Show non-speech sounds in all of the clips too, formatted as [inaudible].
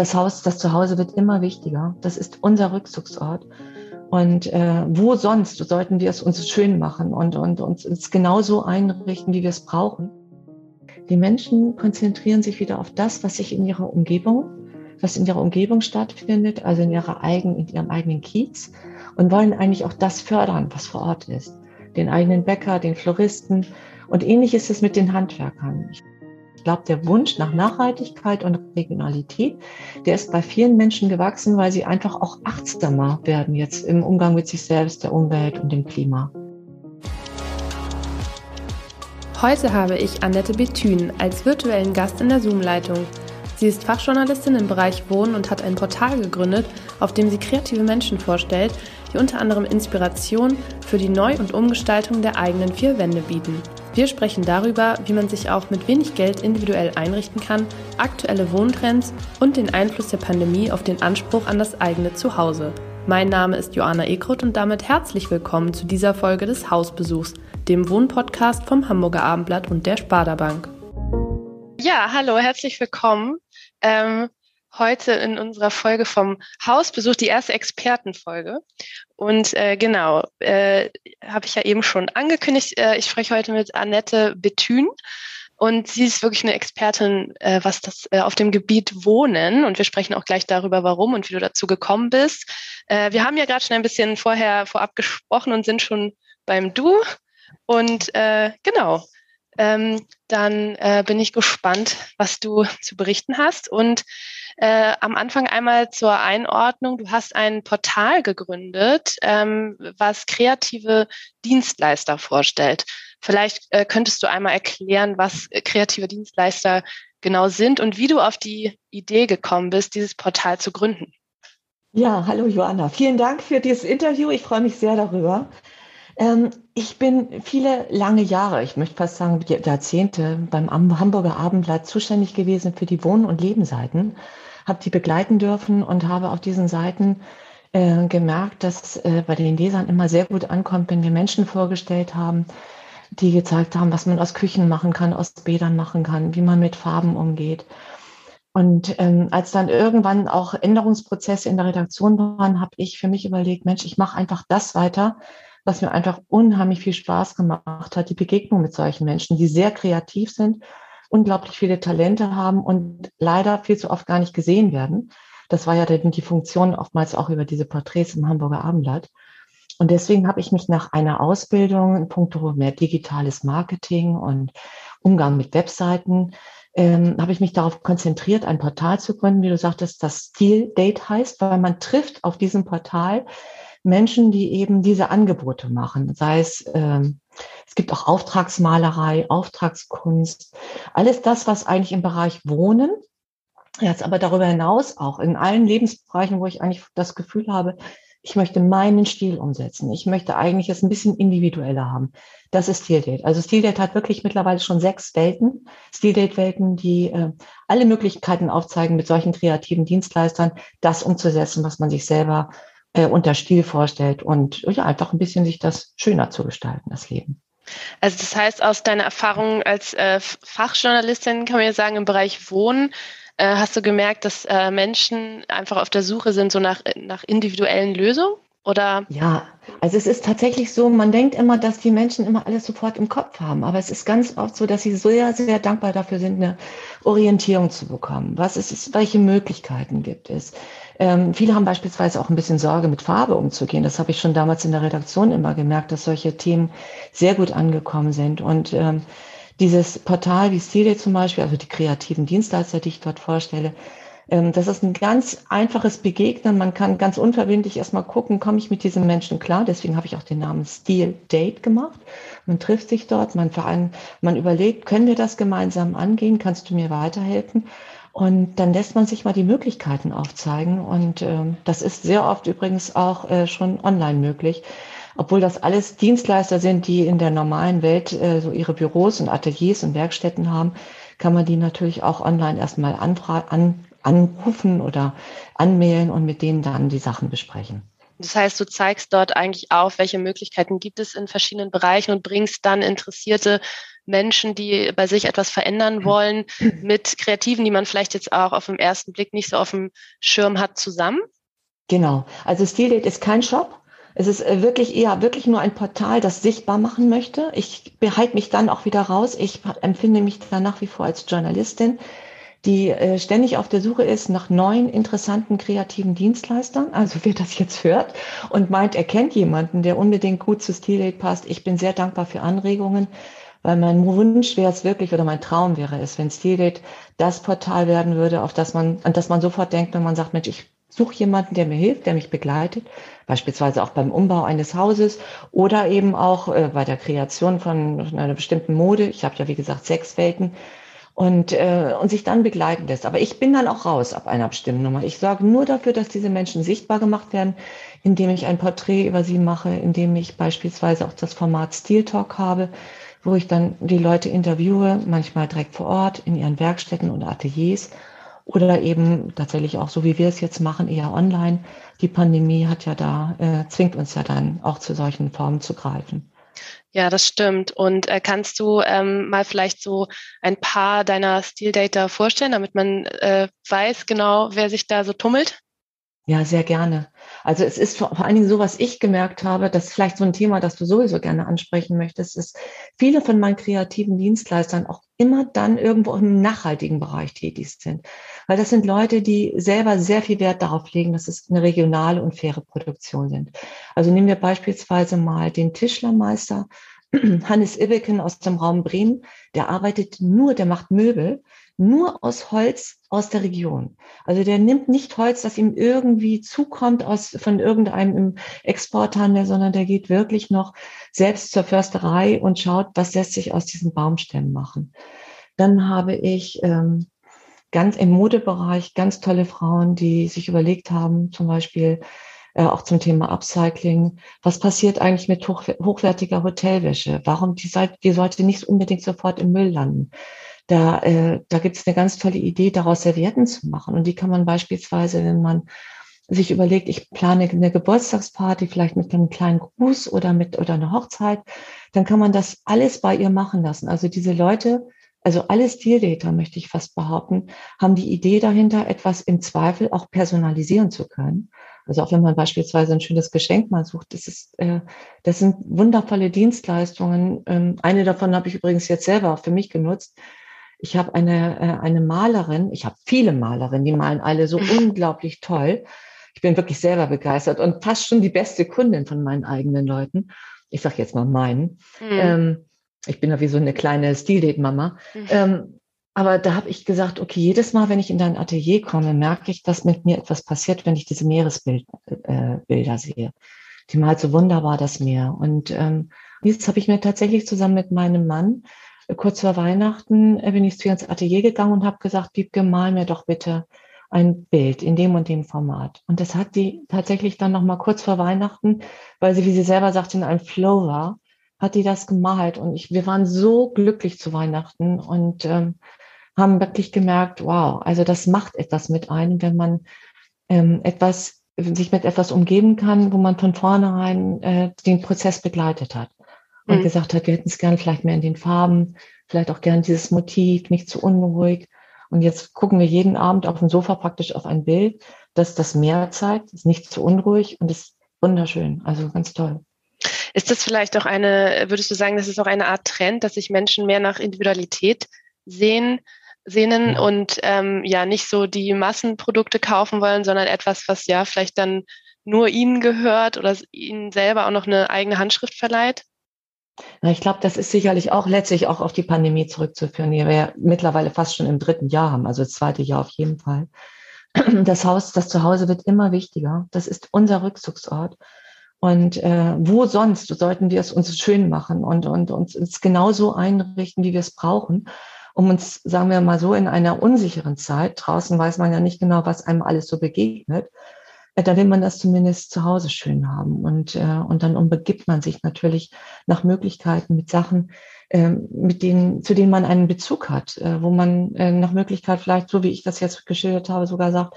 Das Haus, das Zuhause wird immer wichtiger. Das ist unser Rückzugsort. Und äh, wo sonst sollten wir es uns schön machen und, und uns genauso einrichten, wie wir es brauchen? Die Menschen konzentrieren sich wieder auf das, was sich in ihrer Umgebung, was in ihrer Umgebung stattfindet, also in ihrer eigenen, in ihrem eigenen Kiez und wollen eigentlich auch das fördern, was vor Ort ist. Den eigenen Bäcker, den Floristen und ähnlich ist es mit den Handwerkern. Ich glaube, der Wunsch nach Nachhaltigkeit und Regionalität, der ist bei vielen Menschen gewachsen, weil sie einfach auch achtsamer werden jetzt im Umgang mit sich selbst, der Umwelt und dem Klima. Heute habe ich Annette Bethün als virtuellen Gast in der Zoom-Leitung. Sie ist Fachjournalistin im Bereich Wohnen und hat ein Portal gegründet, auf dem sie kreative Menschen vorstellt, die unter anderem Inspiration für die Neu- und Umgestaltung der eigenen vier Wände bieten. Wir sprechen darüber, wie man sich auch mit wenig Geld individuell einrichten kann, aktuelle Wohntrends und den Einfluss der Pandemie auf den Anspruch an das eigene Zuhause. Mein Name ist Joanna Ekrut und damit herzlich willkommen zu dieser Folge des Hausbesuchs, dem Wohnpodcast vom Hamburger Abendblatt und der Sparda Bank. Ja, hallo, herzlich willkommen. Ähm, heute in unserer Folge vom Hausbesuch, die erste Expertenfolge. Und äh, genau, äh, habe ich ja eben schon angekündigt, äh, ich spreche heute mit Annette Bethün. Und sie ist wirklich eine Expertin, äh, was das äh, auf dem Gebiet Wohnen. Und wir sprechen auch gleich darüber, warum und wie du dazu gekommen bist. Äh, wir haben ja gerade schon ein bisschen vorher vorab gesprochen und sind schon beim Du. Und äh, genau, ähm, dann äh, bin ich gespannt, was du zu berichten hast. Und äh, am Anfang einmal zur Einordnung. Du hast ein Portal gegründet, ähm, was kreative Dienstleister vorstellt. Vielleicht äh, könntest du einmal erklären, was kreative Dienstleister genau sind und wie du auf die Idee gekommen bist, dieses Portal zu gründen. Ja, hallo Joanna. Vielen Dank für dieses Interview. Ich freue mich sehr darüber. Ähm, ich bin viele lange Jahre, ich möchte fast sagen Jahrzehnte, beim Hamburger Abendblatt zuständig gewesen für die Wohn- und Lebensseiten, habe die begleiten dürfen und habe auf diesen Seiten äh, gemerkt, dass äh, bei den Lesern immer sehr gut ankommt, wenn wir Menschen vorgestellt haben, die gezeigt haben, was man aus Küchen machen kann, aus Bädern machen kann, wie man mit Farben umgeht. Und ähm, als dann irgendwann auch Änderungsprozesse in der Redaktion waren, habe ich für mich überlegt, Mensch, ich mache einfach das weiter, was mir einfach unheimlich viel Spaß gemacht hat, die Begegnung mit solchen Menschen, die sehr kreativ sind, unglaublich viele Talente haben und leider viel zu oft gar nicht gesehen werden. Das war ja die Funktion oftmals auch über diese Porträts im Hamburger Abendblatt. Und deswegen habe ich mich nach einer Ausbildung in puncto mehr digitales Marketing und Umgang mit Webseiten, ähm, habe ich mich darauf konzentriert, ein Portal zu gründen, wie du sagtest, das Steel Date heißt, weil man trifft auf diesem Portal Menschen, die eben diese Angebote machen. Sei es, ähm, es gibt auch Auftragsmalerei, Auftragskunst, alles das, was eigentlich im Bereich Wohnen, jetzt aber darüber hinaus auch in allen Lebensbereichen, wo ich eigentlich das Gefühl habe, ich möchte meinen Stil umsetzen. Ich möchte eigentlich es ein bisschen individueller haben. Das ist Stildate. Also Stildate hat wirklich mittlerweile schon sechs Welten, Stildate-Welten, die äh, alle Möglichkeiten aufzeigen, mit solchen kreativen Dienstleistern das umzusetzen, was man sich selber äh, unter Stil vorstellt und ja, einfach ein bisschen sich das schöner zu gestalten, das Leben. Also das heißt, aus deiner Erfahrung als äh, Fachjournalistin kann man ja sagen, im Bereich Wohnen äh, hast du gemerkt, dass äh, Menschen einfach auf der Suche sind, so nach, nach individuellen Lösungen? Oder? Ja, also es ist tatsächlich so, man denkt immer, dass die Menschen immer alles sofort im Kopf haben. Aber es ist ganz oft so, dass sie sehr, sehr dankbar dafür sind, eine Orientierung zu bekommen. Was ist es, welche Möglichkeiten gibt es? Ähm, viele haben beispielsweise auch ein bisschen Sorge, mit Farbe umzugehen. Das habe ich schon damals in der Redaktion immer gemerkt, dass solche Themen sehr gut angekommen sind. Und ähm, dieses Portal wie Stile zum Beispiel, also die kreativen Dienstleister, die ich dort vorstelle, Ähm, das ist ein ganz einfaches Begegnen. Man kann ganz unverbindlich erstmal gucken, komme ich mit diesem Menschen klar. Deswegen habe ich auch den Namen Steel Date gemacht. Man trifft sich dort, man, verein, man überlegt, können wir das gemeinsam angehen? Kannst du mir weiterhelfen? Und dann lässt man sich mal die Möglichkeiten aufzeigen. Und ähm, das ist sehr oft übrigens auch äh, schon online möglich. Obwohl das alles Dienstleister sind, die in der normalen Welt äh, so ihre Büros und Ateliers und Werkstätten haben, kann man die natürlich auch online erstmal an, anrufen oder anmailen und mit denen dann die Sachen besprechen. Das heißt, du zeigst dort eigentlich auf, welche Möglichkeiten gibt es in verschiedenen Bereichen und bringst dann interessierte Menschen, die bei sich etwas verändern wollen, mit Kreativen, die man vielleicht jetzt auch auf den ersten Blick nicht so auf dem Schirm hat, zusammen? Genau. Also Steeldate ist kein Shop. Es ist äh, wirklich eher wirklich nur ein Portal, das sichtbar machen möchte. Ich behalte mich dann auch wieder raus. Ich empfinde mich dann nach wie vor als Journalistin die äh, ständig auf der Suche ist nach neuen, interessanten, kreativen Dienstleistern. Also wer das jetzt hört und meint, er kennt jemanden, der unbedingt gut zu Stilate passt. Ich bin sehr dankbar für Anregungen, weil mein Wunsch wäre es wirklich oder mein Traum wäre es, wenn Stilate das Portal werden würde, auf das man, an das man sofort denkt, wenn man sagt, Mensch, ich suche jemanden, der mir hilft, der mich begleitet, beispielsweise auch beim Umbau eines Hauses oder eben auch äh, bei der Kreation von einer bestimmten Mode. Ich habe ja, wie gesagt, sechs Welten und, äh, und sich dann begleiten lässt. Aber ich bin dann auch raus ab einer bestimmten Nummer. Ich sorge nur dafür, dass diese Menschen sichtbar gemacht werden, indem ich ein Porträt über sie mache, indem ich beispielsweise auch das Format Steel Talk habe, wo ich dann die Leute interviewe, manchmal direkt vor Ort in ihren Werkstätten und Ateliers oder eben tatsächlich auch so, wie wir es jetzt machen, eher online. Die Pandemie hat ja da, äh, zwingt uns ja dann auch zu solchen Formen zu greifen. Ja, das stimmt. Und äh, kannst du ähm, mal vielleicht so ein paar deiner Stil-Data vorstellen, damit man äh, weiß genau, wer sich da so tummelt? Ja, sehr gerne. Also es ist vor, vor allen Dingen so, was ich gemerkt habe, das ist vielleicht so ein Thema, das du sowieso gerne ansprechen möchtest, ist, viele von meinen kreativen Dienstleistern auch immer dann irgendwo im nachhaltigen Bereich tätig sind. Weil das sind Leute, die selber sehr viel Wert darauf legen, dass es eine regionale und faire Produktion sind. Also nehmen wir beispielsweise mal den Tischlermeister [clears throat] Hannes Ibbeken aus dem Raum Bremen, der arbeitet nur, der macht Möbel, nur aus Holz aus der Region. Also der nimmt nicht Holz, das ihm irgendwie zukommt aus, von irgendeinem Exporthandel, sondern der geht wirklich noch selbst zur Försterei und schaut, was lässt sich aus diesen Baumstämmen machen. Dann habe ich ähm, ganz im Modebereich ganz tolle Frauen, die sich überlegt haben, zum Beispiel, äh, auch zum Thema Upcycling. Was passiert eigentlich mit hoch, hochwertiger Hotelwäsche? Warum die, die sollte nicht unbedingt sofort im Müll landen? Da, äh, da gibt es eine ganz tolle Idee, daraus Servietten zu machen. Und die kann man beispielsweise, wenn man sich überlegt, ich plane eine Geburtstagsparty, vielleicht mit einem kleinen Gruß oder mit oder eine Hochzeit, dann kann man das alles bei ihr machen lassen. Also diese Leute, also alle Stildater, möchte ich fast behaupten, haben die Idee dahinter, etwas im Zweifel auch personalisieren zu können. Also auch wenn man beispielsweise ein schönes Geschenk mal sucht, das ist, äh, das sind wundervolle Dienstleistungen. Ähm, eine davon habe ich übrigens jetzt selber für mich genutzt. Ich habe eine, äh, eine Malerin, ich habe viele Malerinnen, die malen alle so [laughs] unglaublich toll. Ich bin wirklich selber begeistert und fast schon die beste Kundin von meinen eigenen Leuten. Ich sage jetzt mal meinen. Mhm. Ähm, ich bin ja wie so eine kleine Stil-Date-Mama. Mhm. Ähm, aber da habe ich gesagt, okay, jedes Mal, wenn ich in dein Atelier komme, merke ich, dass mit mir etwas passiert, wenn ich diese Meeresbilder äh, sehe. Die malt so wunderbar das Meer. Und ähm, jetzt habe ich mir tatsächlich zusammen mit meinem Mann kurz vor Weihnachten äh, bin ich zu ihr ins Atelier gegangen und habe gesagt, Wiebke, mal mir doch bitte ein Bild in dem und dem Format. Und das hat die tatsächlich dann noch mal kurz vor Weihnachten, weil sie, wie sie selber sagt, in einem Flow war, hat die das gemalt. Und ich, wir waren so glücklich zu Weihnachten und ähm, haben wirklich gemerkt, wow, also das macht etwas mit einem, wenn man ähm, etwas, sich mit etwas umgeben kann, wo man von vornherein äh, den Prozess begleitet hat und mhm. gesagt hat, wir hätten es gerne vielleicht mehr in den Farben, vielleicht auch gerne dieses Motiv, nicht zu unruhig. Und jetzt gucken wir jeden Abend auf dem Sofa praktisch auf ein Bild, das das Meer zeigt, ist nicht zu unruhig und ist wunderschön. Also ganz toll. Ist das vielleicht auch eine, würdest du sagen, das ist auch eine Art Trend, dass sich Menschen mehr nach Individualität sehen, sehnen und ähm, ja nicht so die Massenprodukte kaufen wollen, sondern etwas, was ja vielleicht dann nur ihnen gehört oder ihnen selber auch noch eine eigene Handschrift verleiht? Na, ich glaube, das ist sicherlich auch letztlich auch auf die Pandemie zurückzuführen, die wir ja mittlerweile fast schon im dritten Jahr haben, also das zweite Jahr auf jeden Fall. das Haus, das Zuhause wird immer wichtiger. Das ist unser Rückzugsort. Und äh, wo sonst sollten wir es uns schön machen und, und uns, uns genauso einrichten, wie wir es brauchen, um uns, sagen wir mal so, in einer unsicheren Zeit, draußen weiß man ja nicht genau, was einem alles so begegnet, da will man das zumindest zu Hause schön haben. Und, äh, und dann umbegibt man sich natürlich nach Möglichkeiten mit Sachen, äh, mit denen, zu denen man einen Bezug hat, äh, wo man äh, nach Möglichkeit vielleicht, so wie ich das jetzt geschildert habe, sogar sagt,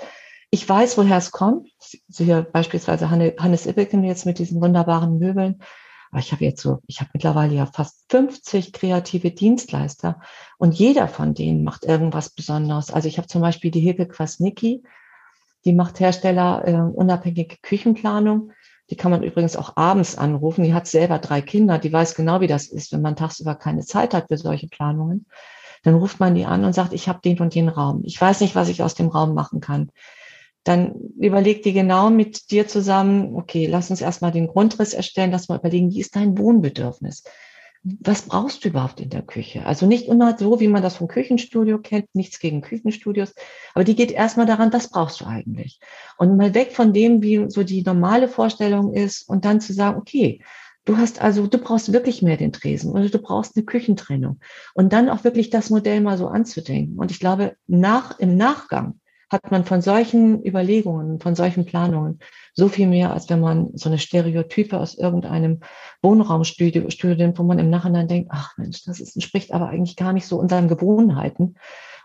ich weiß, woher es kommt. Siehe beispielsweise Hannes Ibbeken jetzt mit diesen wunderbaren Möbeln. Aber ich habe jetzt so, ich habe mittlerweile ja fast 50 kreative Dienstleister und jeder von denen macht irgendwas Besonderes. Also ich habe zum Beispiel die Hilke Kwasnicki, die macht Hersteller äh, unabhängige Küchenplanung. Die kann man übrigens auch abends anrufen. Die hat selber drei Kinder. Die weiß genau, wie das ist, wenn man tagsüber keine Zeit hat für solche Planungen. Dann ruft man die an und sagt, ich habe den und den Raum. Ich weiß nicht, was ich aus dem Raum machen kann dann überleg dir genau mit dir zusammen, okay, lass uns erstmal den Grundriss erstellen, lass mal überlegen, wie ist dein Wohnbedürfnis? Was brauchst du überhaupt in der Küche? Also nicht immer so, wie man das vom Küchenstudio kennt, nichts gegen Küchenstudios, aber die geht erstmal daran, was brauchst du eigentlich? Und mal weg von dem, wie so die normale Vorstellung ist und dann zu sagen, okay, Du hast also, du brauchst wirklich mehr den Tresen oder du brauchst eine Küchentrennung und dann auch wirklich das Modell mal so anzudenken. Und ich glaube, nach, im Nachgang hat man von solchen Überlegungen, von solchen Planungen so viel mehr, als wenn man so eine Stereotype aus irgendeinem Wohnraumstudio, Studium, wo man im Nachhinein denkt, ach Mensch, das ist, entspricht aber eigentlich gar nicht so unseren Gewohnheiten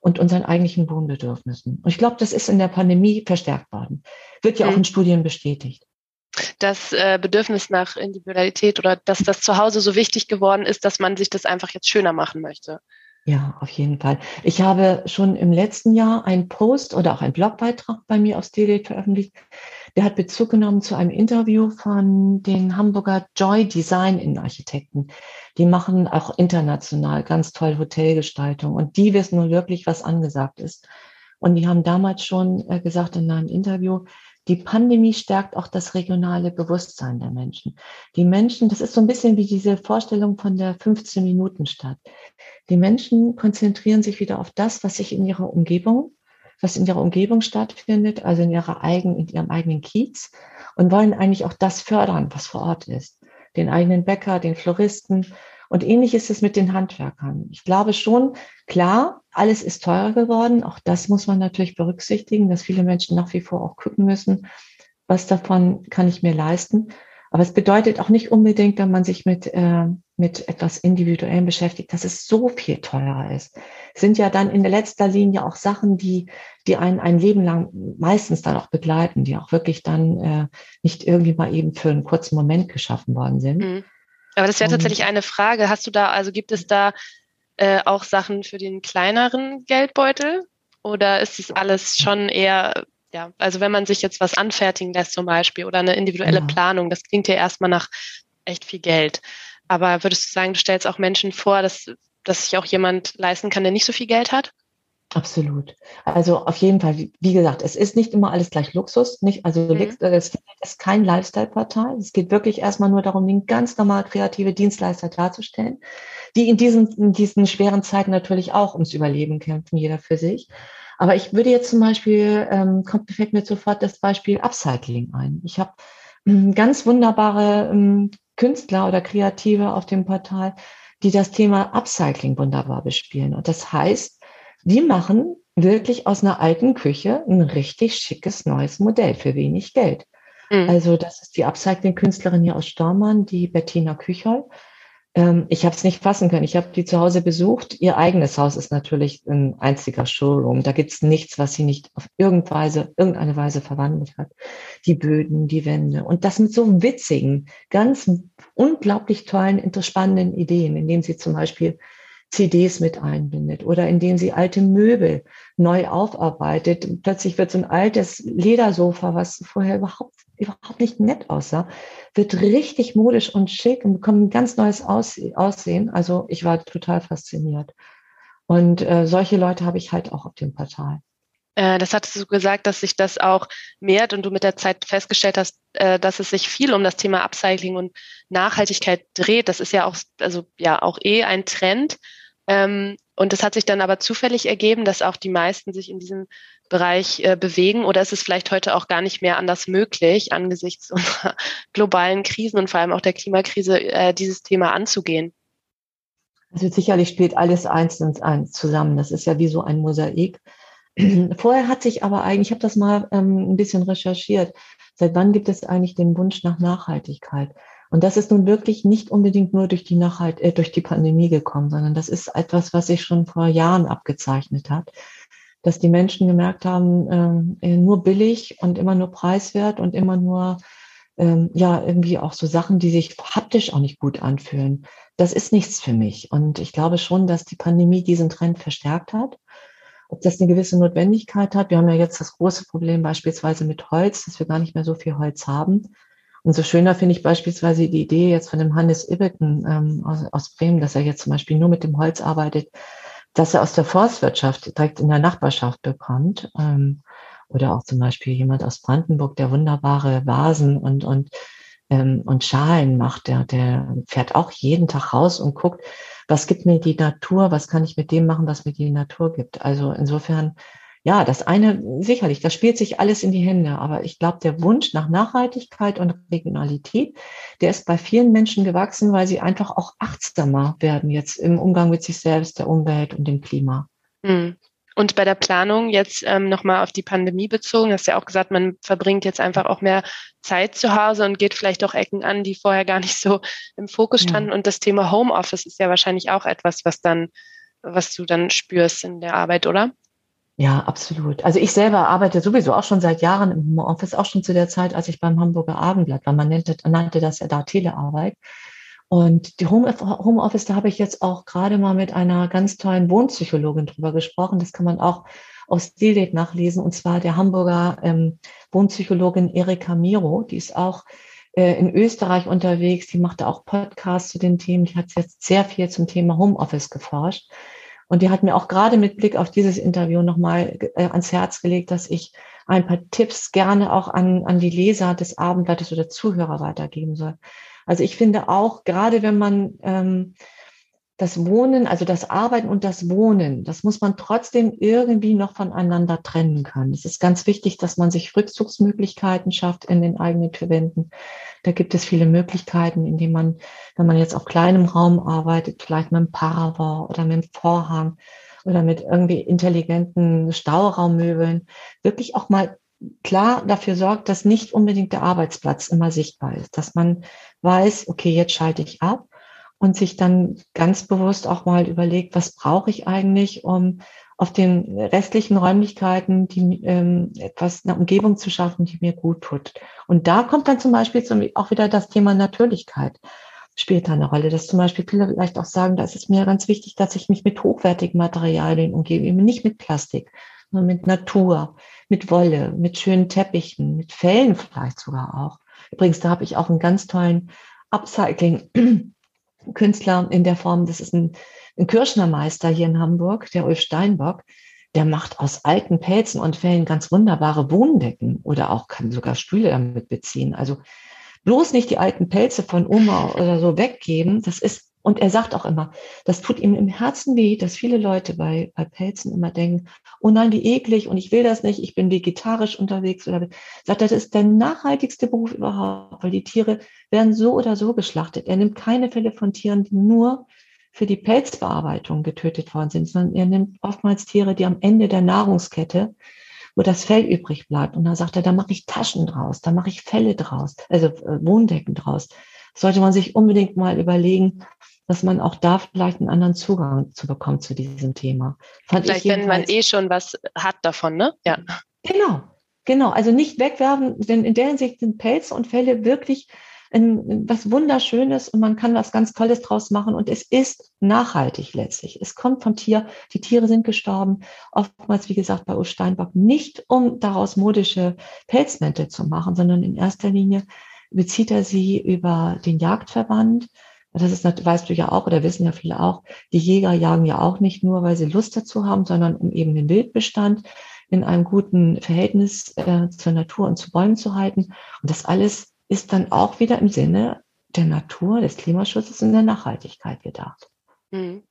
und unseren eigentlichen Wohnbedürfnissen. Und ich glaube, das ist in der Pandemie verstärkt worden. Wird ja auch mhm. in Studien bestätigt das äh, Bedürfnis nach Individualität oder dass das Zuhause so wichtig geworden ist, dass man sich das einfach jetzt schöner machen möchte. Ja, auf jeden Fall. Ich habe schon im letzten Jahr einen Post oder auch einen Blogbeitrag bei mir auf Stele veröffentlicht. Der hat Bezug genommen zu einem Interview von den Hamburger Joy Design Innenarchitekten. Die machen auch international ganz toll Hotelgestaltung und die wissen nun wirklich, was angesagt ist. Und die haben damals schon äh, gesagt in einem Interview, die Pandemie stärkt auch das regionale Bewusstsein der Menschen. Die Menschen, das ist so ein bisschen wie diese Vorstellung von der 15 Minuten Stadt. Die Menschen konzentrieren sich wieder auf das, was sich in ihrer Umgebung, was in ihrer Umgebung stattfindet, also in ihrer eigenen, in ihrem eigenen Kiez und wollen eigentlich auch das fördern, was vor Ort ist. Den eigenen Bäcker, den Floristen, und ähnlich ist es mit den Handwerkern. Ich glaube schon, klar, alles ist teurer geworden. Auch das muss man natürlich berücksichtigen, dass viele Menschen nach wie vor auch gucken müssen, was davon kann ich mir leisten. Aber es bedeutet auch nicht unbedingt, wenn man sich mit, äh, mit etwas Individuellem beschäftigt, dass es so viel teurer ist. Es sind ja dann in der letzter Linie auch Sachen, die, die einen ein Leben lang meistens dann auch begleiten, die auch wirklich dann äh, nicht irgendwie mal eben für einen kurzen Moment geschaffen worden sind. Mhm. Aber das wäre tatsächlich eine Frage. Hast du da, also gibt es da äh, auch Sachen für den kleineren Geldbeutel? Oder ist es alles schon eher, ja, also wenn man sich jetzt was anfertigen lässt zum Beispiel oder eine individuelle ja. Planung, das klingt ja erstmal nach echt viel Geld. Aber würdest du sagen, du stellst auch Menschen vor, dass, dass sich auch jemand leisten kann, der nicht so viel Geld hat? Absolut. Also auf jeden Fall, wie gesagt, es ist nicht immer alles gleich Luxus, nicht, also mhm. es ist kein Lifestyle-Portal. Es geht wirklich erstmal nur darum, den ganz normal kreative Dienstleister darzustellen, die in diesen, in diesen schweren Zeiten natürlich auch ums Überleben kämpfen, jeder für sich. Aber ich würde jetzt zum Beispiel, ähm, kommt fällt mir sofort das Beispiel Upcycling ein. Ich habe ähm, ganz wunderbare ähm, Künstler oder Kreative auf dem Portal, die das Thema Upcycling wunderbar bespielen. Und das heißt, die machen wirklich aus einer alten Küche ein richtig schickes neues Modell für wenig Geld. Mhm. Also das ist die Upcycling-Künstlerin hier aus Stormann, die Bettina Küchel. Ähm, ich habe es nicht fassen können. Ich habe die zu Hause besucht. Ihr eigenes Haus ist natürlich ein einziger Showroom. Da gibt es nichts, was sie nicht auf irgendeine Weise, irgendeine Weise verwandelt hat. Die Böden, die Wände. Und das mit so witzigen, ganz unglaublich tollen, spannenden Ideen, indem sie zum Beispiel CDs mit einbindet oder indem sie alte Möbel neu aufarbeitet. Plötzlich wird so ein altes Ledersofa, was vorher überhaupt, überhaupt nicht nett aussah, wird richtig modisch und schick und bekommt ein ganz neues Aussehen. Also ich war total fasziniert. Und äh, solche Leute habe ich halt auch auf dem Portal. Äh, das hattest du gesagt, dass sich das auch mehrt und du mit der Zeit festgestellt hast, äh, dass es sich viel um das Thema Upcycling und Nachhaltigkeit dreht. Das ist ja auch, also ja, auch eh ein Trend. Ähm, Und das hat sich dann aber zufällig ergeben, dass auch die meisten sich in diesem Bereich äh, bewegen oder ist es vielleicht heute auch gar nicht mehr anders möglich, angesichts [laughs] unserer globalen Krisen und vor allem auch der Klimakrise äh, dieses Thema anzugehen? Also sicherlich spielt alles eins und eins zusammen. Das ist ja wie so ein Mosaik. [clears throat] Vorher hat sich aber eigentlich, ich habe das mal ähm, ein bisschen recherchiert, seit wann gibt es eigentlich den Wunsch nach Nachhaltigkeit? Und das ist nun wirklich nicht unbedingt nur durch die, Nachhalt, äh, durch die Pandemie gekommen, sondern das ist etwas, was sich schon vor Jahren abgezeichnet hat, dass die Menschen gemerkt haben, äh, nur billig und immer nur preiswert und immer nur ähm, ja irgendwie auch so Sachen, die sich haptisch auch nicht gut anfühlen. Das ist nichts für mich. Und ich glaube schon, dass die Pandemie diesen Trend verstärkt hat. Ob das eine gewisse Notwendigkeit hat. Wir haben ja jetzt das große Problem beispielsweise mit Holz, dass wir gar nicht mehr so viel Holz haben. Umso schöner finde ich beispielsweise die Idee jetzt von dem Hannes Ibbeken ähm, aus, aus Bremen, dass er jetzt zum Beispiel nur mit dem Holz arbeitet, dass er aus der Forstwirtschaft direkt in der Nachbarschaft bekommt. Ähm, oder auch zum Beispiel jemand aus Brandenburg, der wunderbare Vasen und, und, ähm, und Schalen macht, der, der fährt auch jeden Tag raus und guckt, was gibt mir die Natur, was kann ich mit dem machen, was mir die Natur gibt. Also insofern ja, das eine sicherlich, das spielt sich alles in die Hände. Aber ich glaube, der Wunsch nach Nachhaltigkeit und Regionalität, der ist bei vielen Menschen gewachsen, weil sie einfach auch achtsamer werden jetzt im Umgang mit sich selbst, der Umwelt und dem Klima. Hm. Und bei der Planung jetzt ähm, nochmal auf die Pandemie bezogen, hast du ja auch gesagt, man verbringt jetzt einfach auch mehr Zeit zu Hause und geht vielleicht auch Ecken an, die vorher gar nicht so im Fokus standen. Ja. Und das Thema Homeoffice ist ja wahrscheinlich auch etwas, was dann, was du dann spürst in der Arbeit, oder? Ja, absolut. Also ich selber arbeite sowieso auch schon seit Jahren im Homeoffice, auch schon zu der Zeit, als ich beim Hamburger Abendblatt war. Man nannte, nannte das ja da Telearbeit. Und die Homeoffice, da habe ich jetzt auch gerade mal mit einer ganz tollen Wohnpsychologin drüber gesprochen. Das kann man auch aus Stildet nachlesen. Und zwar der Hamburger ähm, Wohnpsychologin Erika Miro. Die ist auch äh, in Österreich unterwegs. Die macht auch Podcasts zu den Themen. Die hat jetzt sehr viel zum Thema Homeoffice geforscht. Und die hat mir auch gerade mit Blick auf dieses Interview nochmal äh, ans Herz gelegt, dass ich ein paar Tipps gerne auch an, an die Leser des Abendblattes oder Zuhörer weitergeben soll. Also ich finde auch, gerade wenn man ähm, das Wohnen, also das Arbeiten und das Wohnen, das muss man trotzdem irgendwie noch voneinander trennen können. Es ist ganz wichtig, dass man sich Rückzugsmöglichkeiten schafft in den eigenen vier Wänden. Da gibt es viele Möglichkeiten, indem man, wenn man jetzt auf kleinem Raum arbeitet, vielleicht mit einem Paravent oder mit einem Vorhang oder mit irgendwie intelligenten Stauraummöbeln, wirklich auch mal klar dafür sorgt, dass nicht unbedingt der Arbeitsplatz immer sichtbar ist, dass man weiß, okay, jetzt schalte ich ab und sich dann ganz bewusst auch mal überlegt, was brauche ich eigentlich, um auf den restlichen Räumlichkeiten die, ähm, etwas eine Umgebung zu schaffen, die mir gut tut. Und da kommt dann zum Beispiel zum, auch wieder das Thema Natürlichkeit spielt da eine Rolle. Dass zum Beispiel viele vielleicht auch sagen, da ist es mir ganz wichtig, dass ich mich mit hochwertigen Materialien umgebe, eben nicht mit Plastik, sondern mit Natur, mit Wolle, mit schönen Teppichen, mit Fellen vielleicht sogar auch. Übrigens, da habe ich auch einen ganz tollen Upcycling Künstler in der Form, das ist ein, ein Kirschnermeister hier in Hamburg, der Ulf Steinbock, der macht aus alten Pelzen und Fellen ganz wunderbare Wohndecken oder auch kann sogar Stühle damit beziehen. Also bloß nicht die alten Pelze von Oma oder so weggeben. Das ist und er sagt auch immer, das tut ihm im Herzen weh, dass viele Leute bei, bei Pelzen immer denken, oh nein, wie eklig und ich will das nicht, ich bin vegetarisch unterwegs. Oder sagt das ist der nachhaltigste Beruf überhaupt, weil die Tiere werden so oder so geschlachtet. Er nimmt keine Fälle von Tieren, die nur für die Pelzbearbeitung getötet worden sind, sondern er nimmt oftmals Tiere, die am Ende der Nahrungskette, wo das Fell übrig bleibt. Und da sagt er, da mache ich Taschen draus, da mache ich Felle draus, also äh, Wohndecken draus. Sollte man sich unbedingt mal überlegen, dass man auch da vielleicht einen anderen Zugang zu bekommt zu diesem Thema. Fand vielleicht, wenn man eh schon was hat davon, ne? Ja. Genau, genau. Also nicht wegwerfen, denn in der Hinsicht sind Pelze und Felle wirklich ein, was Wunderschönes und man kann was ganz Tolles draus machen und es ist nachhaltig letztlich. Es kommt vom Tier, die Tiere sind gestorben, oftmals, wie gesagt, bei Ulf Steinbock, nicht um daraus modische Pelzmäntel zu machen, sondern in erster Linie bezieht er sie über den Jagdverband, das ist, weißt du ja auch oder wissen ja viele auch, die Jäger jagen ja auch nicht nur, weil sie Lust dazu haben, sondern um eben den Wildbestand in einem guten Verhältnis äh, zur Natur und zu Bäumen zu halten. Und das alles ist dann auch wieder im Sinne der Natur, des Klimaschutzes und der Nachhaltigkeit gedacht. Mhm.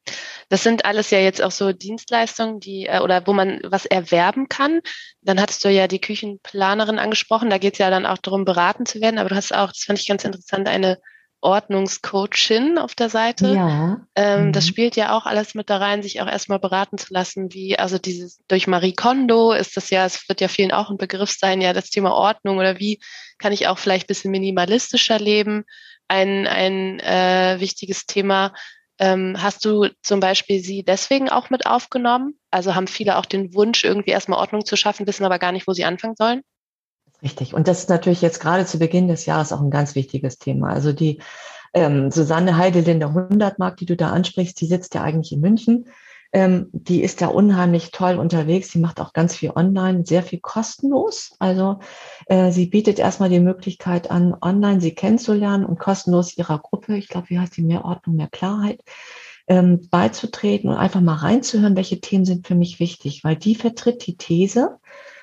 Das sind alles ja jetzt auch so Dienstleistungen, die äh, oder wo man was erwerben kann. Dann hattest du ja die Küchenplanerin angesprochen. Da geht es ja dann auch darum, beraten zu werden. Aber du hast auch, das fand ich ganz interessant, eine Ordnungscoachin auf der Seite. Ja. Ähm, mhm. Das spielt ja auch alles mit da rein, sich auch erstmal beraten zu lassen, wie, also dieses, durch Marie Kondo ist das ja, es wird ja vielen auch ein Begriff sein, ja, das Thema Ordnung oder wie kann ich auch vielleicht bisschen minimalistischer leben. Ein, ein äh, wichtiges Thema. Ähm, hast du zum Beispiel sie deswegen auch mit aufgenommen? Also haben viele auch den Wunsch, irgendwie erstmal Ordnung zu schaffen, wissen aber gar nicht, wo sie anfangen sollen? Richtig. Und das ist natürlich jetzt gerade zu Beginn des Jahres auch ein ganz wichtiges Thema. Also die ähm, Susanne Heidelin der Hundertmark, die du da ansprichst, die sitzt ja eigentlich in München. Ähm, die ist da unheimlich toll unterwegs. Sie macht auch ganz viel online, sehr viel kostenlos. Also äh, sie bietet erstmal die Möglichkeit an, online sie kennenzulernen und kostenlos ihrer Gruppe, ich glaube, wie heißt die, mehr Ordnung, mehr Klarheit, ähm, beizutreten und einfach mal reinzuhören, welche Themen sind für mich wichtig, weil die vertritt die These,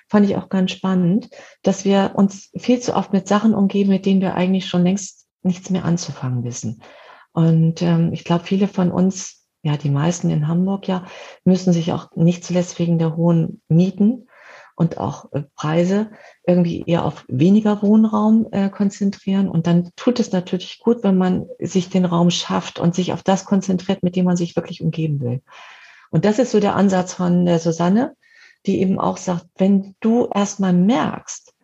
fand ich auch ganz spannend, dass wir uns viel zu oft mit Sachen umgeben, mit denen wir eigentlich schon längst nichts mehr anzufangen wissen. Und ähm, ich glaube, viele von uns, ja, die meisten in Hamburg ja, müssen sich auch nicht zuletzt wegen der hohen Mieten und auch äh, Preise irgendwie eher auf weniger Wohnraum äh, konzentrieren. Und dann tut es natürlich gut, wenn man sich den Raum schafft und sich auf das konzentriert, mit dem man sich wirklich umgeben will. Und das ist so der Ansatz von der Susanne, die eben auch sagt, wenn du erstmal merkst,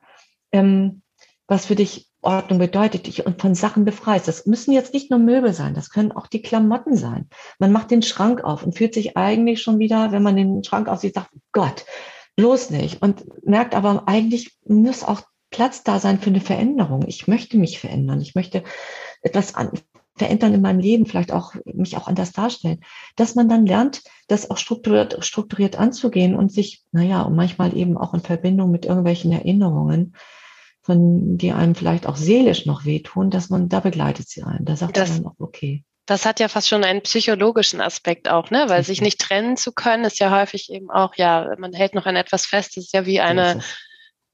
ähm, was für dich Ordnung bedeutet, dich und von Sachen befreist. Das müssen jetzt nicht nur Möbel sein, das können auch die Klamotten sein. Man macht den Schrank auf und fühlt sich eigentlich schon wieder, wenn man den Schrank aufsieht, sagt, Gott, bloß nicht. Und merkt aber, eigentlich muss auch Platz da sein für eine Veränderung. Ich möchte mich verändern. Ich möchte etwas an, verändern in meinem Leben, vielleicht auch mich auch anders darstellen, dass man dann lernt, das auch strukturiert, strukturiert anzugehen und sich, naja, und manchmal eben auch in Verbindung mit irgendwelchen Erinnerungen, von die einem vielleicht auch seelisch noch wehtun, dass man da begleitet sie ein. Da sagt das, man dann auch, okay. Das hat ja fast schon einen psychologischen Aspekt auch, ne? Weil sich nicht trennen zu können, ist ja häufig eben auch, ja, man hält noch an etwas fest, das ist ja wie eine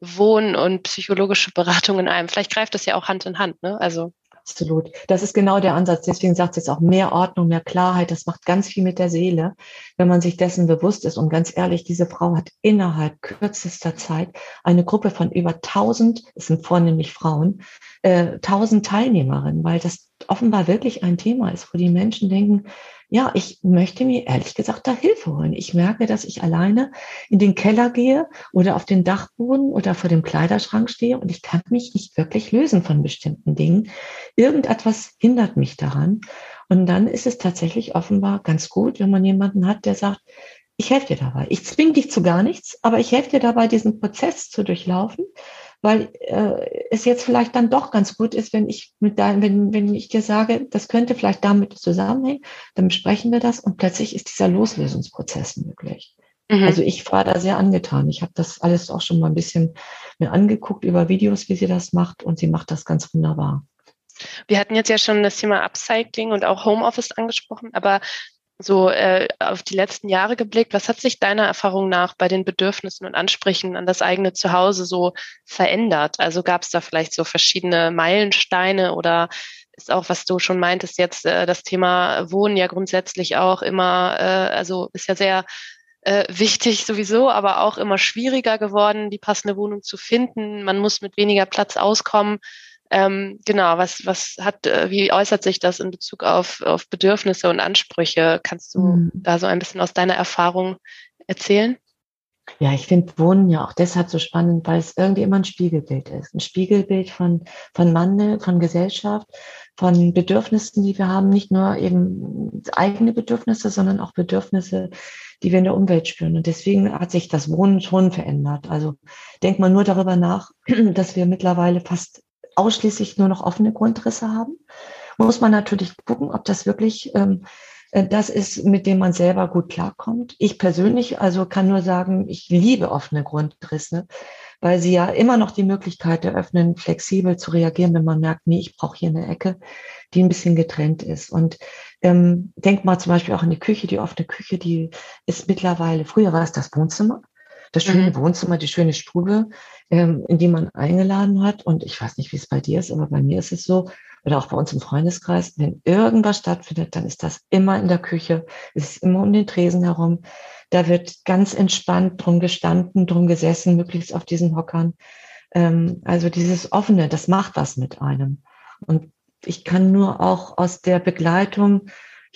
Wohn- und psychologische Beratung in einem. Vielleicht greift das ja auch Hand in Hand, ne? Also. Absolut. Das ist genau der Ansatz. Deswegen sagt es auch mehr Ordnung, mehr Klarheit. Das macht ganz viel mit der Seele, wenn man sich dessen bewusst ist. Und ganz ehrlich, diese Frau hat innerhalb kürzester Zeit eine Gruppe von über 1000, es sind vornehmlich Frauen, äh, 1000 Teilnehmerinnen, weil das offenbar wirklich ein Thema ist, wo die Menschen denken, ja, ich möchte mir ehrlich gesagt da Hilfe holen. Ich merke, dass ich alleine in den Keller gehe oder auf den Dachboden oder vor dem Kleiderschrank stehe und ich kann mich nicht wirklich lösen von bestimmten Dingen. Irgendetwas hindert mich daran. Und dann ist es tatsächlich offenbar ganz gut, wenn man jemanden hat, der sagt, ich helfe dir dabei. Ich zwinge dich zu gar nichts, aber ich helfe dir dabei, diesen Prozess zu durchlaufen weil äh, es jetzt vielleicht dann doch ganz gut ist, wenn ich mit deinem, wenn, wenn ich dir sage, das könnte vielleicht damit zusammenhängen, dann besprechen wir das und plötzlich ist dieser Loslösungsprozess möglich. Mhm. Also ich war da sehr angetan. Ich habe das alles auch schon mal ein bisschen mir angeguckt über Videos, wie sie das macht und sie macht das ganz wunderbar. Wir hatten jetzt ja schon das Thema Upcycling und auch Homeoffice angesprochen, aber so äh, auf die letzten Jahre geblickt, was hat sich deiner Erfahrung nach bei den Bedürfnissen und Ansprüchen an das eigene Zuhause so verändert? Also gab es da vielleicht so verschiedene Meilensteine oder ist auch, was du schon meintest, jetzt äh, das Thema Wohnen ja grundsätzlich auch immer, äh, also ist ja sehr äh, wichtig sowieso, aber auch immer schwieriger geworden, die passende Wohnung zu finden. Man muss mit weniger Platz auskommen. Ähm, genau, was, was hat, äh, wie äußert sich das in Bezug auf, auf Bedürfnisse und Ansprüche? Kannst du mhm. da so ein bisschen aus deiner Erfahrung erzählen? Ja, ich finde Wohnen ja auch deshalb so spannend, weil es irgendwie immer ein Spiegelbild ist. Ein Spiegelbild von, von Mangel, von Gesellschaft, von Bedürfnissen, die wir haben. Nicht nur eben eigene Bedürfnisse, sondern auch Bedürfnisse, die wir in der Umwelt spüren. Und deswegen hat sich das Wohnen schon verändert. Also denkt man nur darüber nach, [clears throat] dass wir mittlerweile fast ausschließlich nur noch offene Grundrisse haben, muss man natürlich gucken, ob das wirklich ähm, äh, das ist, mit dem man selber gut klarkommt. Ich persönlich also kann nur sagen, ich liebe offene Grundrisse, weil sie ja immer noch die Möglichkeit eröffnen, flexibel zu reagieren, wenn man merkt, nee, ich brauche hier eine Ecke, die ein bisschen getrennt ist. Und ähm, denk mal zum Beispiel auch in die Küche, die offene Küche, die ist mittlerweile, früher war es das Wohnzimmer, das schöne mhm. Wohnzimmer, die schöne Stube, ähm, in die man eingeladen hat. Und ich weiß nicht, wie es bei dir ist, aber bei mir ist es so, oder auch bei uns im Freundeskreis, wenn irgendwas stattfindet, dann ist das immer in der Küche, es ist immer um den Tresen herum. Da wird ganz entspannt drum gestanden, drum gesessen, möglichst auf diesen Hockern. Ähm, also dieses Offene, das macht was mit einem. Und ich kann nur auch aus der Begleitung,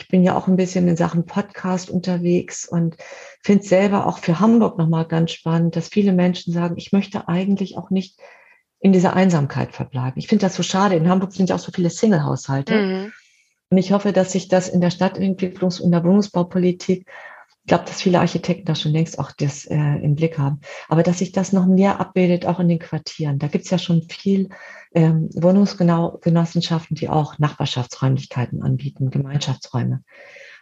ich bin ja auch ein bisschen in Sachen Podcast unterwegs und finde selber auch für Hamburg nochmal ganz spannend, dass viele Menschen sagen, ich möchte eigentlich auch nicht in dieser Einsamkeit verbleiben. Ich finde das so schade. In Hamburg sind ja auch so viele Single-Haushalte. Mhm. Und ich hoffe, dass sich das in der Stadtentwicklungs- und der Wohnungsbaupolitik, glaube, dass viele Architekten da schon längst auch das äh, im Blick haben, aber dass sich das noch mehr abbildet, auch in den Quartieren. Da gibt es ja schon viel ähm, Wohnungsgenossenschaften, die auch Nachbarschaftsräumlichkeiten anbieten, Gemeinschaftsräume.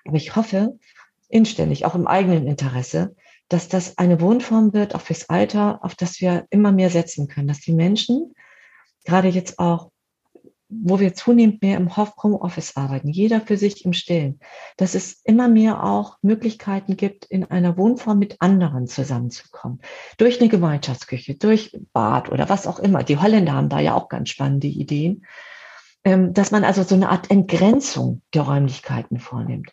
Aber ich hoffe inständig, auch im eigenen Interesse, dass das eine Wohnform wird, auch fürs Alter, auf das wir immer mehr setzen können, dass die Menschen, gerade jetzt auch, wo wir zunehmend mehr im Homeoffice arbeiten, jeder für sich im Stillen, dass es immer mehr auch Möglichkeiten gibt, in einer Wohnform mit anderen zusammenzukommen. Durch eine Gemeinschaftsküche, durch Bad oder was auch immer. Die Holländer haben da ja auch ganz spannende Ideen, ähm, dass man also so eine Art Entgrenzung der Räumlichkeiten vornimmt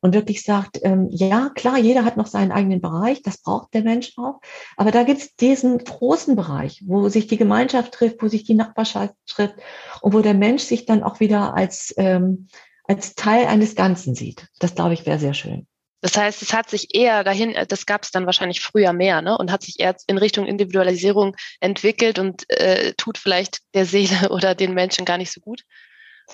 und wirklich sagt, ähm, ja, klar, jeder hat noch seinen eigenen Bereich, das braucht der Mensch auch, aber da gibt es diesen großen Bereich, wo sich die Gemeinschaft trifft, wo sich die Nachbarschaft trifft und wo der Mensch sich dann auch wieder als, ähm, als Teil eines Ganzen sieht. Das, glaube ich, wäre sehr schön. Das heißt, es hat sich eher dahin, das gab es dann wahrscheinlich früher mehr, ne? Und hat sich eher in Richtung Individualisierung entwickelt und äh, tut vielleicht der Seele [laughs] oder den Menschen gar nicht so gut.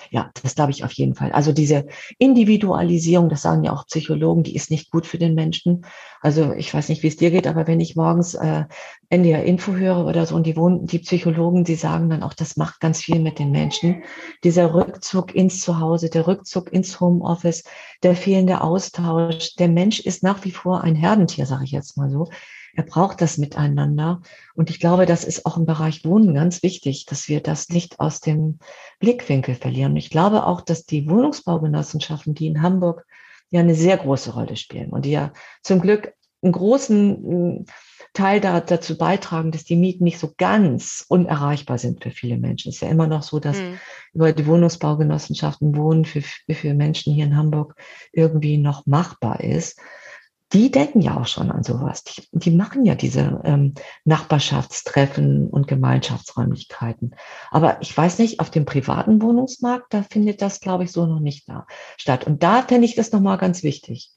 Ja, das glaube ich auf jeden Fall. Also diese Individualisierung, das sagen ja auch Psychologen, die ist nicht gut für den Menschen. Also ich weiß nicht, wie es dir geht, aber wenn ich morgens äh, NDR Info höre oder so und die, Wohn die Psychologen, die sagen dann auch, das macht ganz viel mit den Menschen. Dieser Rückzug ins Zuhause, der Rückzug ins Homeoffice, der fehlende Austausch. Der Mensch ist nach wie vor ein Herdentier, sage ich jetzt mal so. Er braucht das Miteinander. Und ich glaube, das ist auch im Bereich Wohnen ganz wichtig, dass wir das nicht aus dem Blickwinkel verlieren. Und ich glaube auch, dass die Wohnungsbaugenossenschaften, die in Hamburg ja eine sehr große Rolle spielen und die ja zum Glück einen großen äh, Teil da, dazu beitragen, dass die Mieten nicht so ganz unerreichbar sind für viele Menschen. Es ist ja immer noch so, dass mhm. über die Wohnungsbaugenossenschaften Wohnen für, für Menschen hier in Hamburg irgendwie noch machbar ist die denken ja auch schon an sowas. Die, die machen ja diese ähm, Nachbarschaftstreffen und Gemeinschaftsräumlichkeiten. Aber ich weiß nicht, auf dem privaten Wohnungsmarkt, da findet das, glaube ich, so noch nicht da statt. Und da fände ich das nochmal ganz wichtig,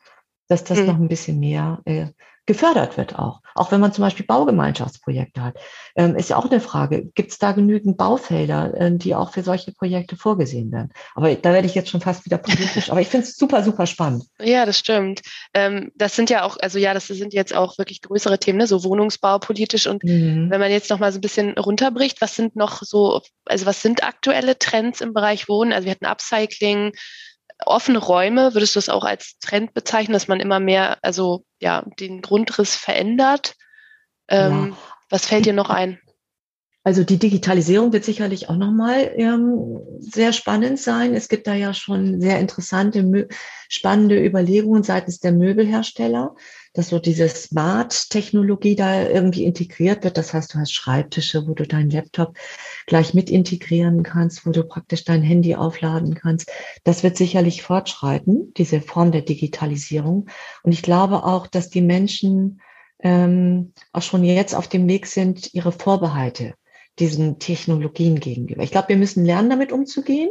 dass das mhm. noch ein bisschen mehr äh, gefördert wird auch. Auch wenn man zum Beispiel Baugemeinschaftsprojekte hat. Ähm, ist ja auch eine Frage, gibt es da genügend Baufelder, äh, die auch für solche Projekte vorgesehen werden? Aber da werde ich jetzt schon fast wieder politisch. [laughs] Aber ich finde es super, super spannend. Ja, das stimmt. Ähm, das sind ja auch, also ja, das sind jetzt auch wirklich größere Themen, ne? so Wohnungsbau politisch. Und mhm. wenn man jetzt noch mal so ein bisschen runterbricht, was sind noch so, also was sind aktuelle Trends im Bereich Wohnen? Also wir hatten Upcycling, offene Räume, würdest du das auch als Trend bezeichnen, dass man immer mehr, also ja, den Grundriss verändert? Ähm, ja. Was fällt dir noch ein? Also die Digitalisierung wird sicherlich auch nochmal ähm, sehr spannend sein. Es gibt da ja schon sehr interessante, spannende Überlegungen seitens der Möbelhersteller, dass so diese Smart-Technologie da irgendwie integriert wird. Das heißt, du hast Schreibtische, wo du deinen Laptop gleich mit integrieren kannst, wo du praktisch dein Handy aufladen kannst. Das wird sicherlich fortschreiten, diese Form der Digitalisierung. Und ich glaube auch, dass die Menschen ähm, auch schon jetzt auf dem Weg sind, ihre Vorbehalte diesen Technologien gegenüber. Ich glaube, wir müssen lernen, damit umzugehen.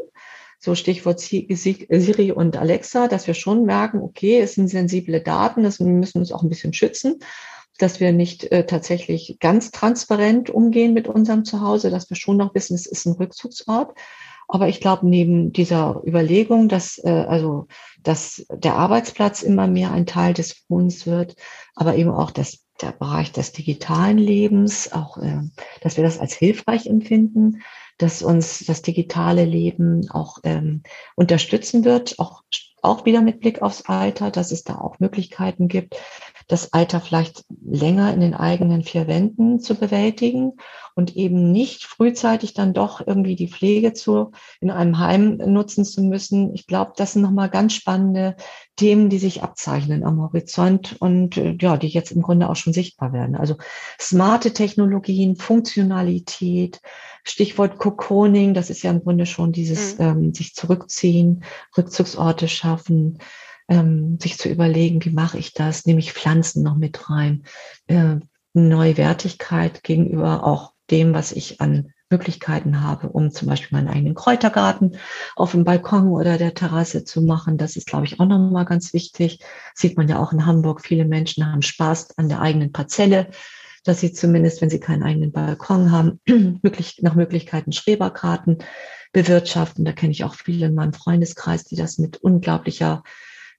So Stichwort Siri und Alexa, dass wir schon merken, okay, es sind sensible Daten, das müssen uns auch ein bisschen schützen, dass wir nicht äh, tatsächlich ganz transparent umgehen mit unserem Zuhause, dass wir schon noch wissen, es ist ein Rückzugsort. Aber ich glaube, neben dieser Überlegung, dass äh, also dass der Arbeitsplatz immer mehr ein Teil des Wohnens wird, aber eben auch das der Bereich des digitalen Lebens, auch, äh, dass wir das als hilfreich empfinden, dass uns das digitale Leben auch ähm, unterstützen wird, auch, auch wieder mit Blick aufs Alter, dass es da auch Möglichkeiten gibt, das Alter vielleicht länger in den eigenen vier Wänden zu bewältigen und eben nicht frühzeitig dann doch irgendwie die Pflege zu, in einem Heim nutzen zu müssen. Ich glaube, das sind nochmal ganz spannende Themen, die sich abzeichnen am Horizont und äh, ja, die jetzt im Grunde auch schon sichtbar werden. Also smarte Technologien, Funktionalität, Stichwort Cocooning, das ist ja im Grunde schon dieses mhm. ähm, sich zurückziehen, Rückzugsorte schaffen, ähm, sich zu überlegen, wie mache ich das, nehme ich Pflanzen noch mit rein, äh, neue Wertigkeit gegenüber auch dem, was ich an Möglichkeiten habe, um zum Beispiel meinen eigenen Kräutergarten auf dem Balkon oder der Terrasse zu machen. Das ist, glaube ich, auch nochmal ganz wichtig. Sieht man ja auch in Hamburg. Viele Menschen haben Spaß an der eigenen Parzelle, dass sie zumindest, wenn sie keinen eigenen Balkon haben, [clears throat] möglich, nach Möglichkeiten Schreberkarten bewirtschaften. Da kenne ich auch viele in meinem Freundeskreis, die das mit unglaublicher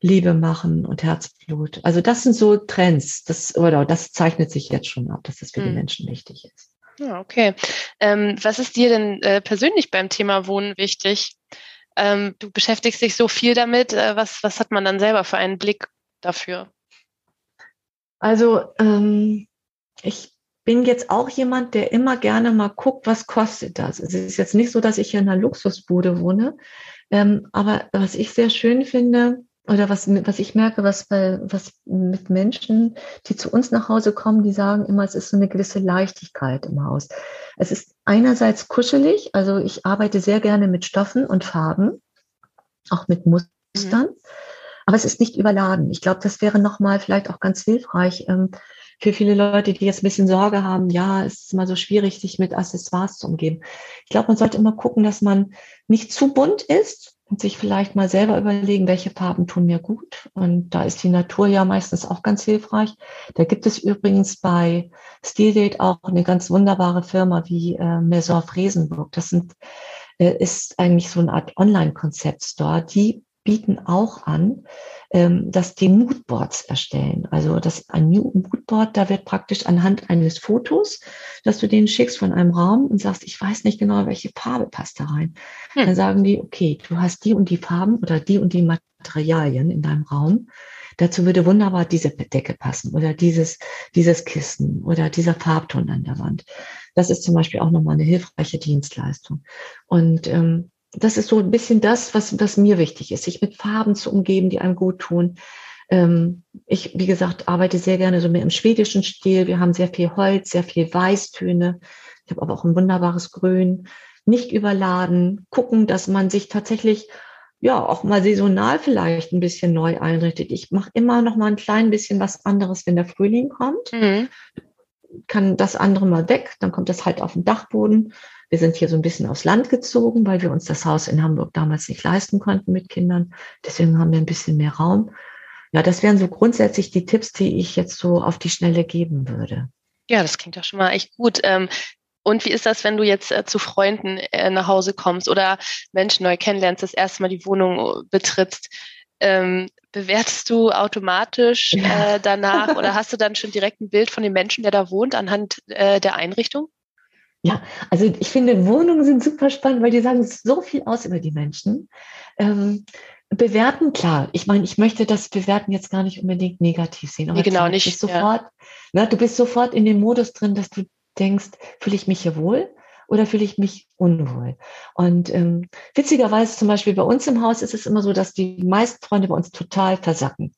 Liebe machen und Herzblut. Also das sind so Trends, das, oder das zeichnet sich jetzt schon ab, dass das für die Menschen wichtig ist. Ja, okay. Ähm, was ist dir denn äh, persönlich beim Thema Wohnen wichtig? Ähm, du beschäftigst dich so viel damit. Äh, was, was hat man dann selber für einen Blick dafür? Also ähm, ich bin jetzt auch jemand, der immer gerne mal guckt, was kostet das. Es ist jetzt nicht so, dass ich hier in einer Luxusbude wohne, ähm, aber was ich sehr schön finde, oder was, was ich merke, was bei, was mit Menschen, die zu uns nach Hause kommen, die sagen immer, es ist so eine gewisse Leichtigkeit im Haus. Es ist einerseits kuschelig, also ich arbeite sehr gerne mit Stoffen und Farben, auch mit Mustern, mhm. aber es ist nicht überladen. Ich glaube, das wäre nochmal vielleicht auch ganz hilfreich ähm, für viele Leute, die jetzt ein bisschen Sorge haben, ja, es ist immer so schwierig, sich mit Accessoires zu umgeben. Ich glaube, man sollte immer gucken, dass man nicht zu bunt ist, und sich vielleicht mal selber überlegen, welche Farben tun mir gut. Und da ist die Natur ja meistens auch ganz hilfreich. Da gibt es übrigens bei Stildate auch eine ganz wunderbare Firma wie äh, Maison Fresenburg. Das sind, äh, ist eigentlich so eine Art Online-Konzept-Store. Die bieten auch an, ähm, dass die Moodboards erstellen. Also das ein Moodboard, da wird praktisch anhand eines Fotos, dass du denen schickst von einem Raum und sagst, ich weiß nicht genau, welche Farbe passt da rein. Hm. Dann sagen die, okay, du hast die und die Farben oder die und die Materialien in deinem Raum. Dazu würde wunderbar diese Decke passen oder dieses, dieses Kissen oder dieser Farbton an der Wand. Das ist zum Beispiel auch nochmal eine hilfreiche Dienstleistung. Und ähm, das ist so ein bisschen das, was, was mir wichtig ist, sich mit Farben zu umgeben, die einem gut tun. Ähm, ich, wie gesagt, arbeite sehr gerne so mehr im schwedischen Stil. Wir haben sehr viel Holz, sehr viel Weißtöne. Ich habe aber auch ein wunderbares Grün. Nicht überladen, gucken, dass man sich tatsächlich ja auch mal saisonal vielleicht ein bisschen neu einrichtet. Ich mache immer noch mal ein klein bisschen was anderes, wenn der Frühling kommt. Mhm. Kann das andere mal weg, dann kommt das halt auf den Dachboden. Wir sind hier so ein bisschen aufs Land gezogen, weil wir uns das Haus in Hamburg damals nicht leisten konnten mit Kindern. Deswegen haben wir ein bisschen mehr Raum. Ja, das wären so grundsätzlich die Tipps, die ich jetzt so auf die Schnelle geben würde. Ja, das klingt doch schon mal echt gut. Ähm, und wie ist das, wenn du jetzt äh, zu Freunden äh, nach Hause kommst oder Menschen neu kennenlernst, das erste Mal die Wohnung äh, betrittst? Ähm, bewertest du automatisch äh, danach oder hast du dann schon direkt ein Bild von dem Menschen, der da wohnt, anhand äh, der Einrichtung? Ja, also ich finde, Wohnungen sind super spannend, weil die sagen so viel aus über die Menschen. Ähm, bewerten, klar. Ich meine, ich möchte das Bewerten jetzt gar nicht unbedingt negativ sehen. Aber nee, genau, klar, nicht. Bist sofort, ja. ne, du bist sofort in dem Modus drin, dass du denkst, fühle ich mich hier wohl? Oder fühle ich mich unwohl? Und ähm, witzigerweise zum Beispiel bei uns im Haus ist es immer so, dass die meisten Freunde bei uns total versacken.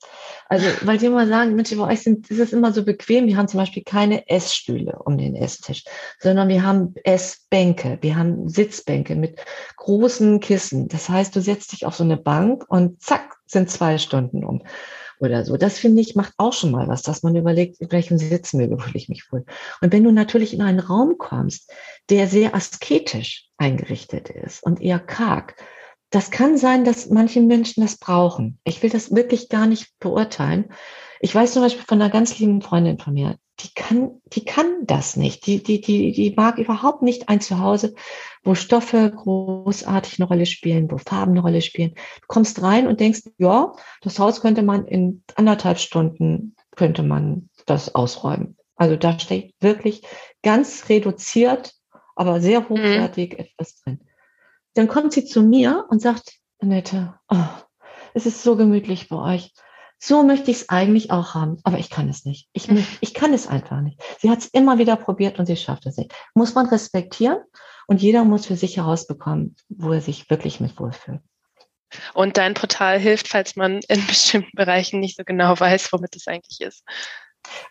Also [laughs] weil die immer sagen, Mensch, bei euch sind, ist es immer so bequem. Wir haben zum Beispiel keine Essstühle um den Esstisch, sondern wir haben Essbänke, wir haben Sitzbänke mit großen Kissen. Das heißt, du setzt dich auf so eine Bank und zack, sind zwei Stunden um oder so. Das finde ich macht auch schon mal was, dass man überlegt, in welchem Sitzmöbel fühle ich mich wohl. Und wenn du natürlich in einen Raum kommst, der sehr asketisch eingerichtet ist und eher karg, das kann sein, dass manche Menschen das brauchen. Ich will das wirklich gar nicht beurteilen. Ich weiß zum Beispiel von einer ganz lieben Freundin von mir, die kann, die kann das nicht. Die, die, die, die mag überhaupt nicht ein Zuhause, wo Stoffe großartig eine Rolle spielen, wo Farben eine Rolle spielen. Du kommst rein und denkst, ja, das Haus könnte man in anderthalb Stunden, könnte man das ausräumen. Also da steht wirklich ganz reduziert, aber sehr mhm. hochwertig mhm. etwas drin. Dann kommt sie zu mir und sagt, Annette, oh, es ist so gemütlich bei euch so möchte ich es eigentlich auch haben, aber ich kann es nicht. Ich, [laughs] ich kann es einfach nicht. Sie hat es immer wieder probiert und sie schafft es nicht. Muss man respektieren und jeder muss für sich herausbekommen, wo er sich wirklich mit wohlfühlt. Und dein Portal hilft, falls man in [laughs] bestimmten Bereichen nicht so genau weiß, womit es eigentlich ist.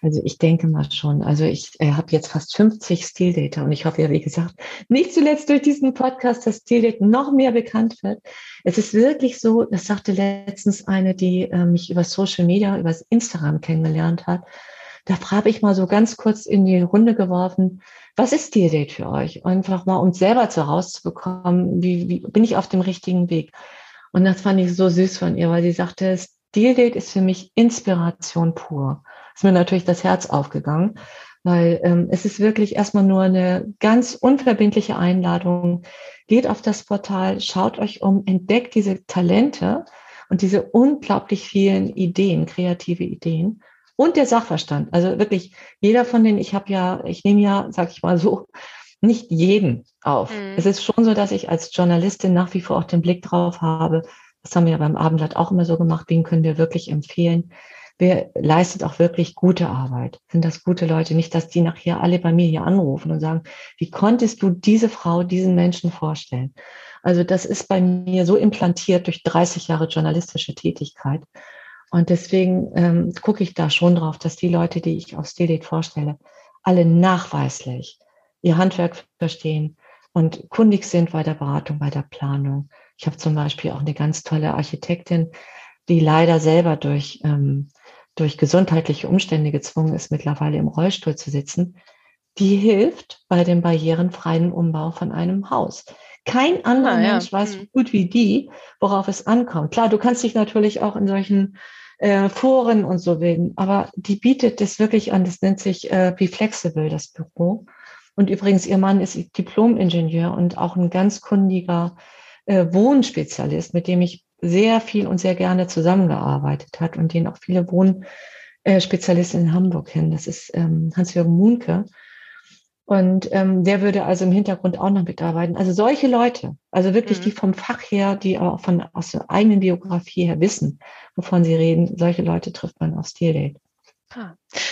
Also ich denke mal schon. Also ich äh, habe jetzt fast 50 Stildata und ich hoffe ja, wie gesagt, nicht zuletzt durch diesen Podcast, dass Stildate noch mehr bekannt wird. Es ist wirklich so, das sagte letztens eine, die äh, mich über Social Media, über Instagram kennengelernt hat. Da habe ich mal so ganz kurz in die Runde geworfen, was ist Stildate für euch? Einfach mal, um selber zu herauszubekommen, wie, wie bin ich auf dem richtigen Weg? Und das fand ich so süß von ihr, weil sie sagte, Stildate ist für mich Inspiration pur ist mir natürlich das Herz aufgegangen, weil ähm, es ist wirklich erstmal nur eine ganz unverbindliche Einladung. Geht auf das Portal, schaut euch um, entdeckt diese Talente und diese unglaublich vielen Ideen, kreative Ideen und der Sachverstand. Also wirklich jeder von denen, ich habe ja, ich nehme ja, sag ich mal so, nicht jeden auf. Mhm. Es ist schon so, dass ich als Journalistin nach wie vor auch den Blick drauf habe. Das haben wir ja beim Abendblatt auch immer so gemacht. Wen können wir wirklich empfehlen? Wer leistet auch wirklich gute Arbeit? Sind das gute Leute? Nicht, dass die nachher alle bei mir hier anrufen und sagen, wie konntest du diese Frau, diesen Menschen vorstellen? Also das ist bei mir so implantiert durch 30 Jahre journalistische Tätigkeit. Und deswegen ähm, gucke ich da schon drauf, dass die Leute, die ich auf Stilate vorstelle, alle nachweislich ihr Handwerk verstehen und kundig sind bei der Beratung, bei der Planung. Ich habe zum Beispiel auch eine ganz tolle Architektin, die leider selber durch ähm, durch gesundheitliche Umstände gezwungen ist, mittlerweile im Rollstuhl zu sitzen, die hilft bei dem barrierenfreien Umbau von einem Haus. Kein anderer ah, ja. Mensch weiß so hm. gut wie die, worauf es ankommt. Klar, du kannst dich natürlich auch in solchen äh, Foren und so wählen, aber die bietet das wirklich an. Das nennt sich äh, Be Flexible, das Büro. Und übrigens, ihr Mann ist Diplom-Ingenieur und auch ein ganz kundiger äh, Wohnspezialist, mit dem ich sehr viel und sehr gerne zusammengearbeitet hat und den auch viele Wohnspezialisten in Hamburg kennen. Das ist ähm, Hans-Jürgen Munke. Und ähm, der würde also im Hintergrund auch noch mitarbeiten. Also solche Leute, also wirklich mhm. die vom Fach her, die auch von aus der eigenen Biografie her wissen, wovon sie reden, solche Leute trifft man auf Steel Ah,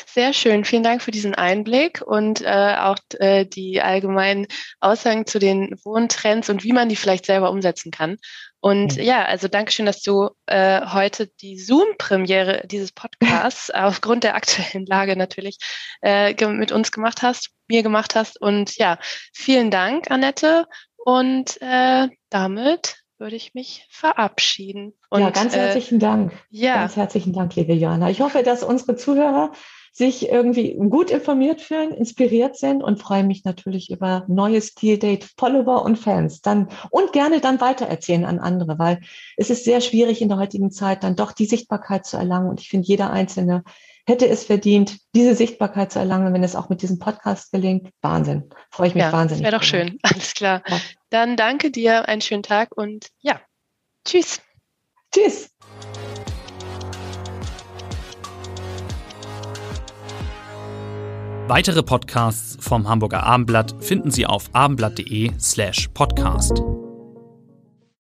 sehr schön. Vielen Dank für diesen Einblick und äh, auch äh, die allgemeinen Aussagen zu den Wohntrends und wie man die vielleicht selber umsetzen kann. Und ja, also Dankeschön, dass du äh, heute die Zoom-Premiere dieses Podcasts [laughs] aufgrund der aktuellen Lage natürlich äh, mit uns gemacht hast, mir gemacht hast. Und ja, vielen Dank, Annette. Und äh, damit würde ich mich verabschieden. Und, ja, ganz äh, herzlichen äh, Dank. Ja. Ganz herzlichen Dank, liebe Johanna. Ich hoffe, dass unsere Zuhörer sich irgendwie gut informiert fühlen, inspiriert sind und freue mich natürlich über neue Steel Date Follower und Fans. Dann und gerne dann weitererzählen an andere, weil es ist sehr schwierig in der heutigen Zeit dann doch die Sichtbarkeit zu erlangen. Und ich finde, jeder Einzelne hätte es verdient, diese Sichtbarkeit zu erlangen, wenn es auch mit diesem Podcast gelingt. Wahnsinn. Freue ich mich ja, wahnsinnig. Wäre doch schön. [laughs] Alles klar. Ja. Dann danke dir, einen schönen Tag und ja, tschüss. Tschüss. Weitere Podcasts vom Hamburger Abendblatt finden Sie auf abendblatt.de slash podcast.